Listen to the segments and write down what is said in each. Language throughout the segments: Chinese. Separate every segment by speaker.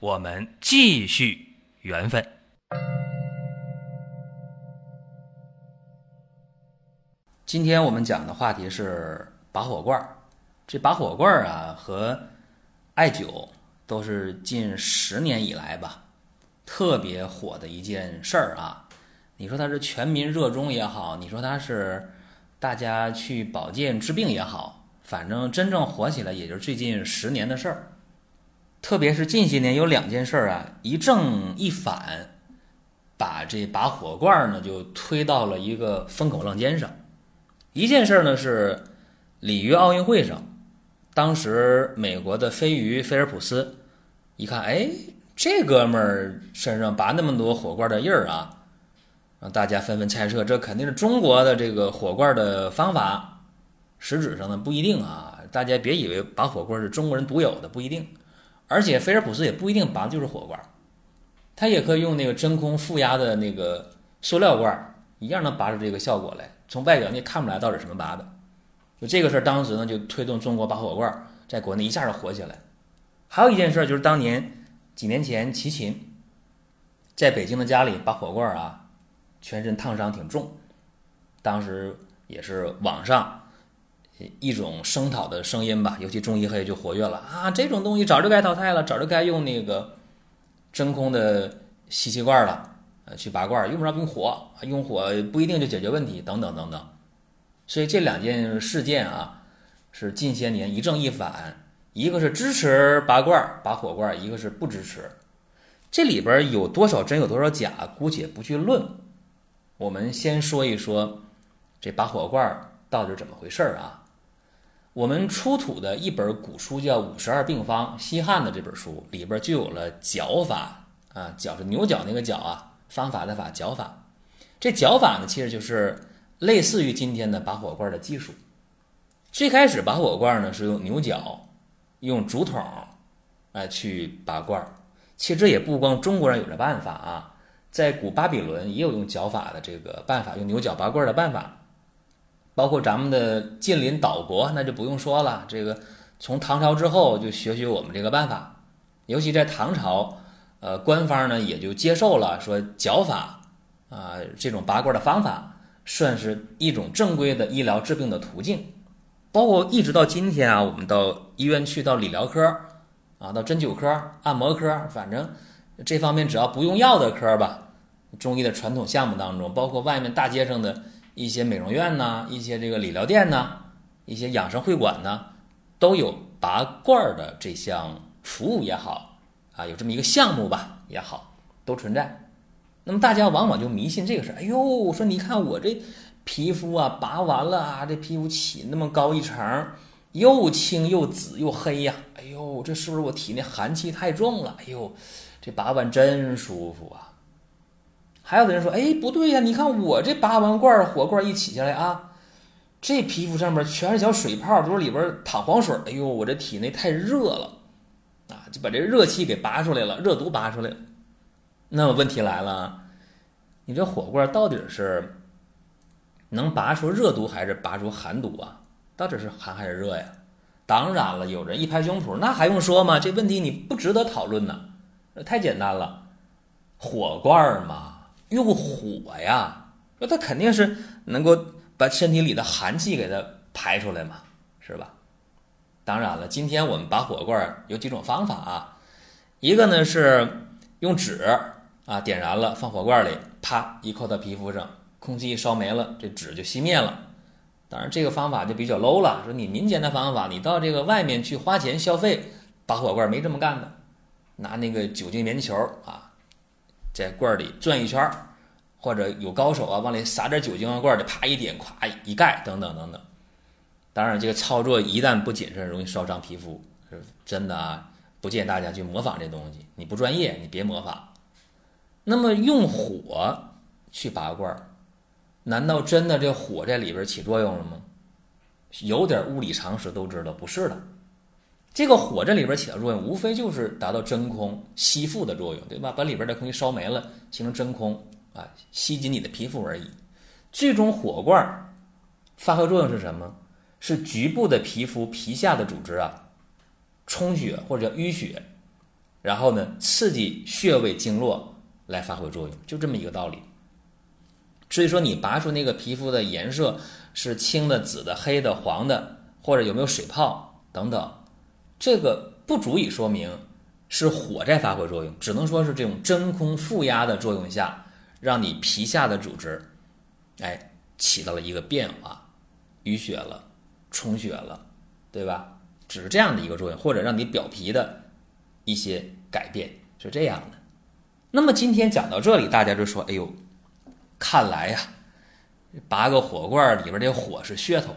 Speaker 1: 我们继续缘分。今天我们讲的话题是拔火罐儿。这拔火罐儿啊和艾灸都是近十年以来吧特别火的一件事儿啊。你说它是全民热衷也好，你说它是大家去保健治病也好，反正真正火起来也就是最近十年的事儿。特别是近些年有两件事儿啊，一正一反，把这拔火罐呢就推到了一个风口浪尖上。一件事儿呢是里约奥运会上。当时美国的飞鱼菲尔普斯一看，哎，这哥们儿身上拔那么多火罐的印儿啊，让大家纷纷猜测，这肯定是中国的这个火罐的方法。实质上呢不一定啊，大家别以为拔火罐是中国人独有的，不一定。而且菲尔普斯也不一定拔的就是火罐，他也可以用那个真空负压的那个塑料罐，一样能拔出这个效果来。从外表你也看不出来到底什么拔的。就这个事儿，当时呢就推动中国拔火罐在国内一下就火起来。还有一件事就是当年几年前齐秦在北京的家里拔火罐啊，全身烫伤挺重。当时也是网上一种声讨的声音吧，尤其中医黑就活跃了啊，这种东西早就该淘汰了，早就该用那个真空的吸气罐了，呃，去拔罐，用不着用火，用火不一定就解决问题，等等等等。所以这两件事件啊，是近些年一正一反，一个是支持拔罐拔火罐，一个是不支持。这里边有多少真有多少假，姑且不去论。我们先说一说这拔火罐到底怎么回事啊？我们出土的一本古书叫《五十二病方》，西汉的这本书里边就有了绞法啊，绞是牛角那个角啊，方法的法，绞法。这绞法呢，其实就是。类似于今天的拔火罐的技术，最开始拔火罐呢是用牛角、用竹筒，来去拔罐。其实这也不光中国人有这办法啊，在古巴比伦也有用绞法的这个办法，用牛角拔罐的办法。包括咱们的近邻岛国，那就不用说了。这个从唐朝之后就学学我们这个办法，尤其在唐朝，呃，官方呢也就接受了说脚法啊这种拔罐的方法。算是一种正规的医疗治病的途径，包括一直到今天啊，我们到医院去，到理疗科啊，到针灸科、按摩科，反正这方面只要不用药的科吧，中医的传统项目当中，包括外面大街上的一些美容院呐，一些这个理疗店呐，一些养生会馆呢，都有拔罐的这项服务也好啊，有这么一个项目吧也好，都存在。那么大家往往就迷信这个事儿，哎呦，说你看我这皮肤啊，拔完了啊，这皮肤起那么高一层，又青又紫又黑呀，哎呦，这是不是我体内寒气太重了？哎呦，这拔完真舒服啊！还有的人说，哎，不对呀，你看我这拔完罐火罐一起下来啊，这皮肤上面全是小水泡，都是里边淌黄水，哎呦，我这体内太热了啊，就把这热气给拔出来了，热毒拔出来了。那么问题来了，你这火罐到底是能拔出热毒还是拔出寒毒啊？到底是寒还是热呀？当然了，有人一拍胸脯，那还用说吗？这问题你不值得讨论呢，太简单了，火罐嘛，用火呀，那它肯定是能够把身体里的寒气给它排出来嘛，是吧？当然了，今天我们拔火罐有几种方法啊，一个呢是用纸。啊，点燃了，放火罐里，啪一扣到皮肤上，空气一烧没了，这纸就熄灭了。当然，这个方法就比较 low 了。说你民间的方法，你到这个外面去花钱消费拔火罐，没这么干的。拿那个酒精棉球啊，在罐儿里转一圈儿，或者有高手啊，往里撒点酒精，罐里啪一点，咵一盖，等等等等。当然，这个操作一旦不谨慎，容易烧伤皮肤，是真的啊，不建议大家去模仿这东西。你不专业，你别模仿。那么用火去拔罐儿，难道真的这火在里边起作用了吗？有点物理常识都知道不是的。这个火这里边起的作用，无非就是达到真空吸附的作用，对吧？把里边的空气烧没了，形成真空啊，吸紧你的皮肤而已。最终火罐发挥作用是什么？是局部的皮肤皮下的组织啊充血或者叫淤血，然后呢刺激穴位经络来发挥作用，就这么一个道理。所以说你拔出那个皮肤的颜色是青的、紫的、黑的、黄的，或者有没有水泡等等。这个不足以说明是火在发挥作用，只能说是这种真空负压的作用下，让你皮下的组织，哎，起到了一个变化，淤血了，充血了，对吧？只是这样的一个作用，或者让你表皮的一些改变是这样的。那么今天讲到这里，大家就说：“哎呦，看来呀，拔个火罐里边这火是噱头，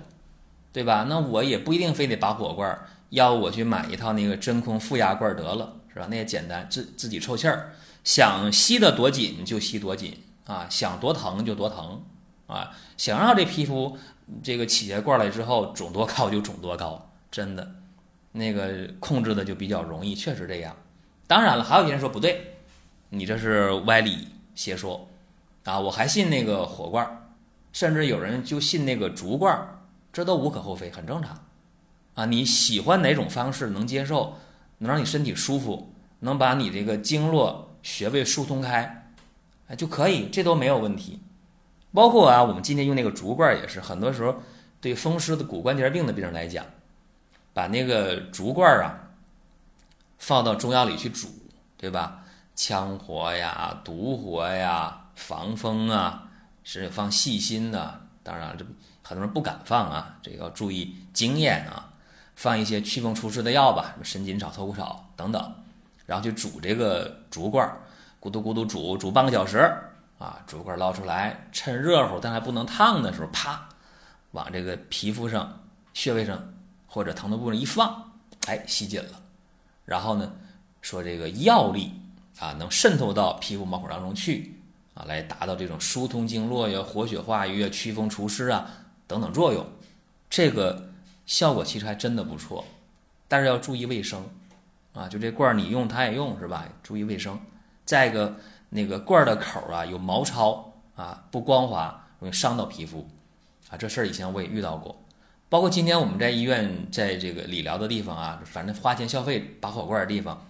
Speaker 1: 对吧？那我也不一定非得拔火罐。”要我去买一套那个真空负压罐得了，是吧？那也简单，自自己抽气儿，想吸的多紧就吸多紧啊，想多疼就多疼啊，想让这皮肤这个起下罐来之后肿多高就肿多高，真的，那个控制的就比较容易，确实这样。当然了，还有些人说不对，你这是歪理邪说啊！我还信那个火罐，甚至有人就信那个竹罐，这都无可厚非，很正常。啊，你喜欢哪种方式能接受，能让你身体舒服，能把你这个经络穴位疏通开，哎就可以，这都没有问题。包括啊，我们今天用那个竹罐也是，很多时候对风湿的骨关节病的病人来讲，把那个竹罐啊放到中药里去煮，对吧？羌活呀、独活呀、防风啊，是放细心的。当然，这很多人不敢放啊，这个要注意经验啊。放一些祛风除湿的药吧，什么神筋草、透骨草等等，然后去煮这个竹罐，咕嘟咕嘟煮煮半个小时啊，竹罐捞出来，趁热乎但还不能烫的时候，啪，往这个皮肤上、穴位上或者疼痛部位一放，哎，吸紧了。然后呢，说这个药力啊，能渗透到皮肤毛孔当中去啊，来达到这种疏通经络呀、活血化瘀啊、祛风除湿啊等等作用。这个。效果其实还真的不错，但是要注意卫生，啊，就这罐儿你用它也用是吧？注意卫生。再一个，那个罐儿的口啊有毛糙啊，不光滑，容易伤到皮肤，啊，这事儿以前我也遇到过。包括今天我们在医院在这个理疗的地方啊，反正花钱消费拔火罐的地方，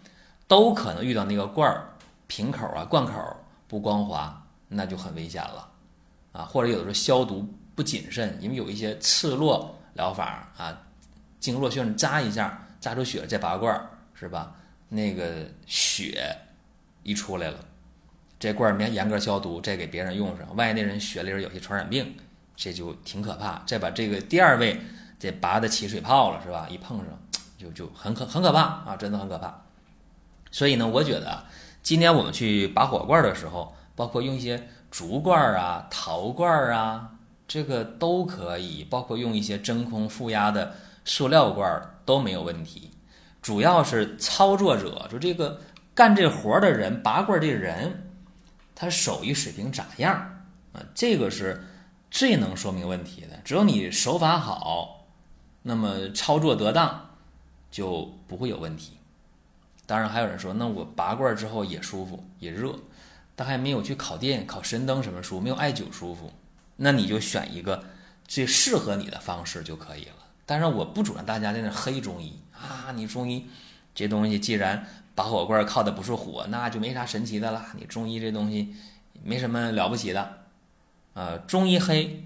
Speaker 1: 都可能遇到那个罐儿瓶口啊、罐口不光滑，那就很危险了，啊，或者有的时候消毒不谨慎，因为有一些刺络。疗法啊，经络穴扎一下，扎出血再拔罐儿，是吧？那个血一出来了，这罐儿没严格消毒，再给别人用上，万一那人血里边有些传染病，这就挺可怕。再把这个第二位这拔的起水泡了，是吧？一碰上就就很可很可怕啊，真的很可怕。所以呢，我觉得今天我们去拔火罐的时候，包括用一些竹罐儿啊、陶罐儿啊。这个都可以，包括用一些真空负压的塑料罐都没有问题。主要是操作者，就这个干这活的人，拔罐这人，他手艺水平咋样啊？这个是最能说明问题的。只有你手法好，那么操作得当，就不会有问题。当然，还有人说，那我拔罐之后也舒服，也热，但还没有去烤电、烤神灯什么舒服，没有艾灸舒服。那你就选一个最适合你的方式就可以了。但是我不主张大家在那黑中医啊，你中医这东西既然拔火罐靠的不是火，那就没啥神奇的了。你中医这东西没什么了不起的，呃，中医黑，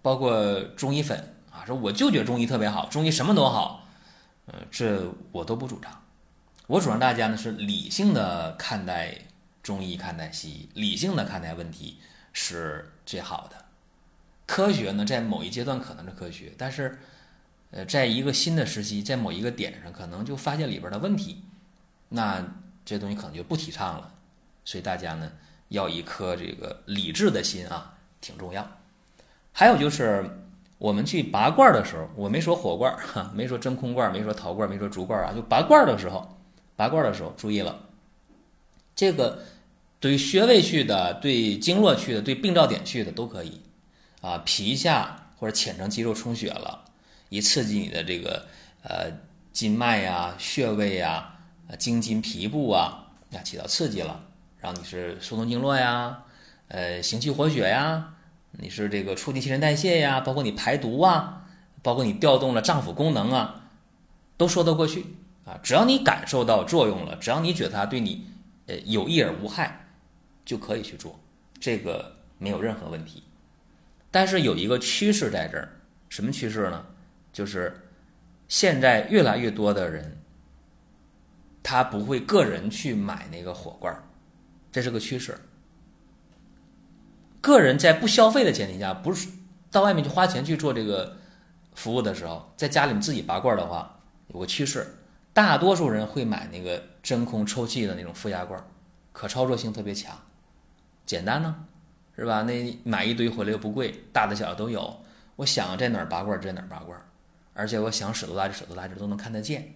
Speaker 1: 包括中医粉啊，说我就觉得中医特别好，中医什么都好，呃，这我都不主张。我主张大家呢是理性的看待中医，看待西医，理性的看待问题是最好的。科学呢，在某一阶段可能是科学，但是，呃，在一个新的时期，在某一个点上，可能就发现里边的问题，那这东西可能就不提倡了。所以大家呢，要一颗这个理智的心啊，挺重要。还有就是我们去拔罐的时候，我没说火罐，哈，没说真空罐，没说陶罐，没说竹罐啊，就拔罐的时候，拔罐的时候注意了，这个对穴位去的、对经络去的、对病灶点去的都可以，啊，皮下或者浅层肌肉充血了，一刺激你的这个呃筋脉呀、穴位呀、经筋皮部啊，啊起到刺激了，让你是疏通经络呀，呃行气活血呀，你是这个促进新陈代谢呀，包括你排毒啊，包括你调动了脏腑功能啊，都说得过去啊，只要你感受到作用了，只要你觉得它对你呃有益而无害。就可以去做，这个没有任何问题。但是有一个趋势在这儿，什么趋势呢？就是现在越来越多的人，他不会个人去买那个火罐儿，这是个趋势。个人在不消费的前提下，不是到外面去花钱去做这个服务的时候，在家里面自己拔罐儿的话，有个趋势，大多数人会买那个真空抽气的那种负压罐儿，可操作性特别强。简单呢，是吧？那买一堆回来又不贵，大的小的都有。我想在哪儿拔罐在哪儿拔罐，而且我想舍多大就舍多大，这都能看得见，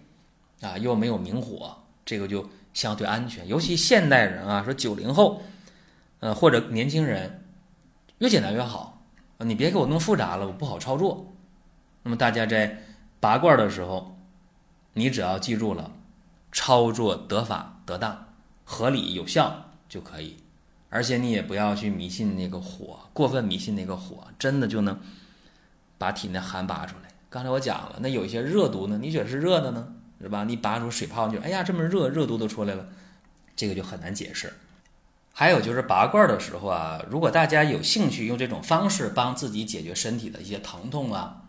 Speaker 1: 啊，又没有明火，这个就相对安全。尤其现代人啊，说九零后，呃或者年轻人，越简单越好。你别给我弄复杂了，我不好操作。那么大家在拔罐的时候，你只要记住了，操作得法得当、合理有效就可以。而且你也不要去迷信那个火，过分迷信那个火，真的就能把体内寒拔出来。刚才我讲了，那有一些热毒呢，你觉得是热的呢，是吧？你拔出水泡，你就哎呀这么热，热毒都出来了，这个就很难解释。还有就是拔罐的时候啊，如果大家有兴趣用这种方式帮自己解决身体的一些疼痛啊，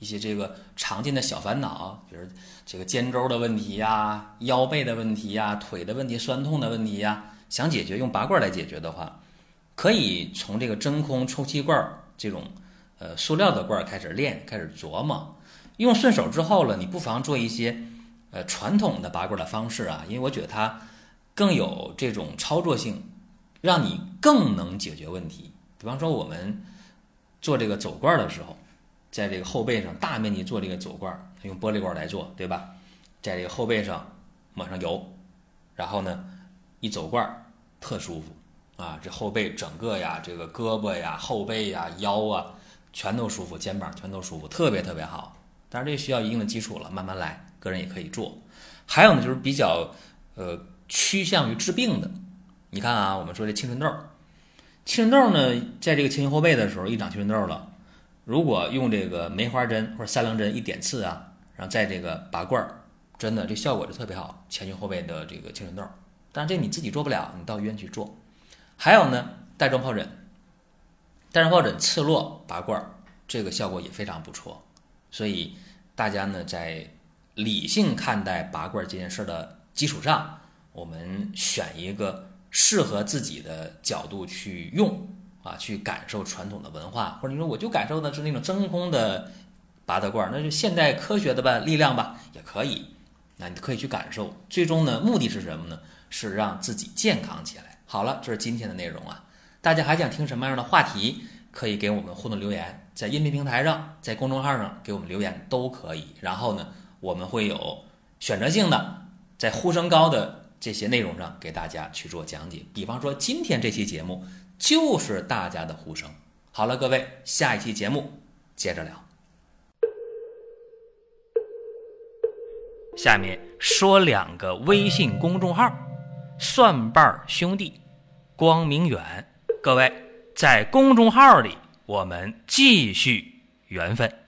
Speaker 1: 一些这个常见的小烦恼，比如这个肩周的问题呀、腰背的问题呀、腿的问题、酸痛的问题呀。想解决用拔罐来解决的话，可以从这个真空抽气罐这种呃塑料的罐开始练，开始琢磨。用顺手之后了，你不妨做一些呃传统的拔罐的方式啊，因为我觉得它更有这种操作性，让你更能解决问题。比方说我们做这个走罐的时候，在这个后背上大面积做这个走罐，用玻璃罐来做，对吧？在这个后背上抹上油，然后呢？一走罐特舒服啊，这后背整个呀，这个胳膊呀、后背呀、腰啊，全都舒服，肩膀全都舒服，特别特别好。当然这需要一定的基础了，慢慢来，个人也可以做。还有呢，就是比较呃趋向于治病的。你看啊，我们说这青春痘，青春痘呢，在这个前胸后背的时候一长青春痘了，如果用这个梅花针或者三棱针一点刺啊，然后在这个拔罐儿，真的这效果就特别好，前胸后背的这个青春痘。但这你自己做不了，你到医院去做。还有呢，带状疱疹，带状疱疹刺络拔罐儿，这个效果也非常不错。所以大家呢，在理性看待拔罐这件事的基础上，我们选一个适合自己的角度去用啊，去感受传统的文化，或者你说我就感受的是那种真空的拔的罐儿，那就现代科学的吧力量吧也可以。那你可以去感受，最终呢，目的是什么呢？是让自己健康起来。好了，这是今天的内容啊。大家还想听什么样的话题？可以给我们互动留言，在音频平台上，在公众号上给我们留言都可以。然后呢，我们会有选择性的在呼声高的这些内容上给大家去做讲解。比方说今天这期节目就是大家的呼声。好了，各位，下一期节目接着聊。下面说两个微信公众号。蒜瓣兄弟，光明远，各位在公众号里，我们继续缘分。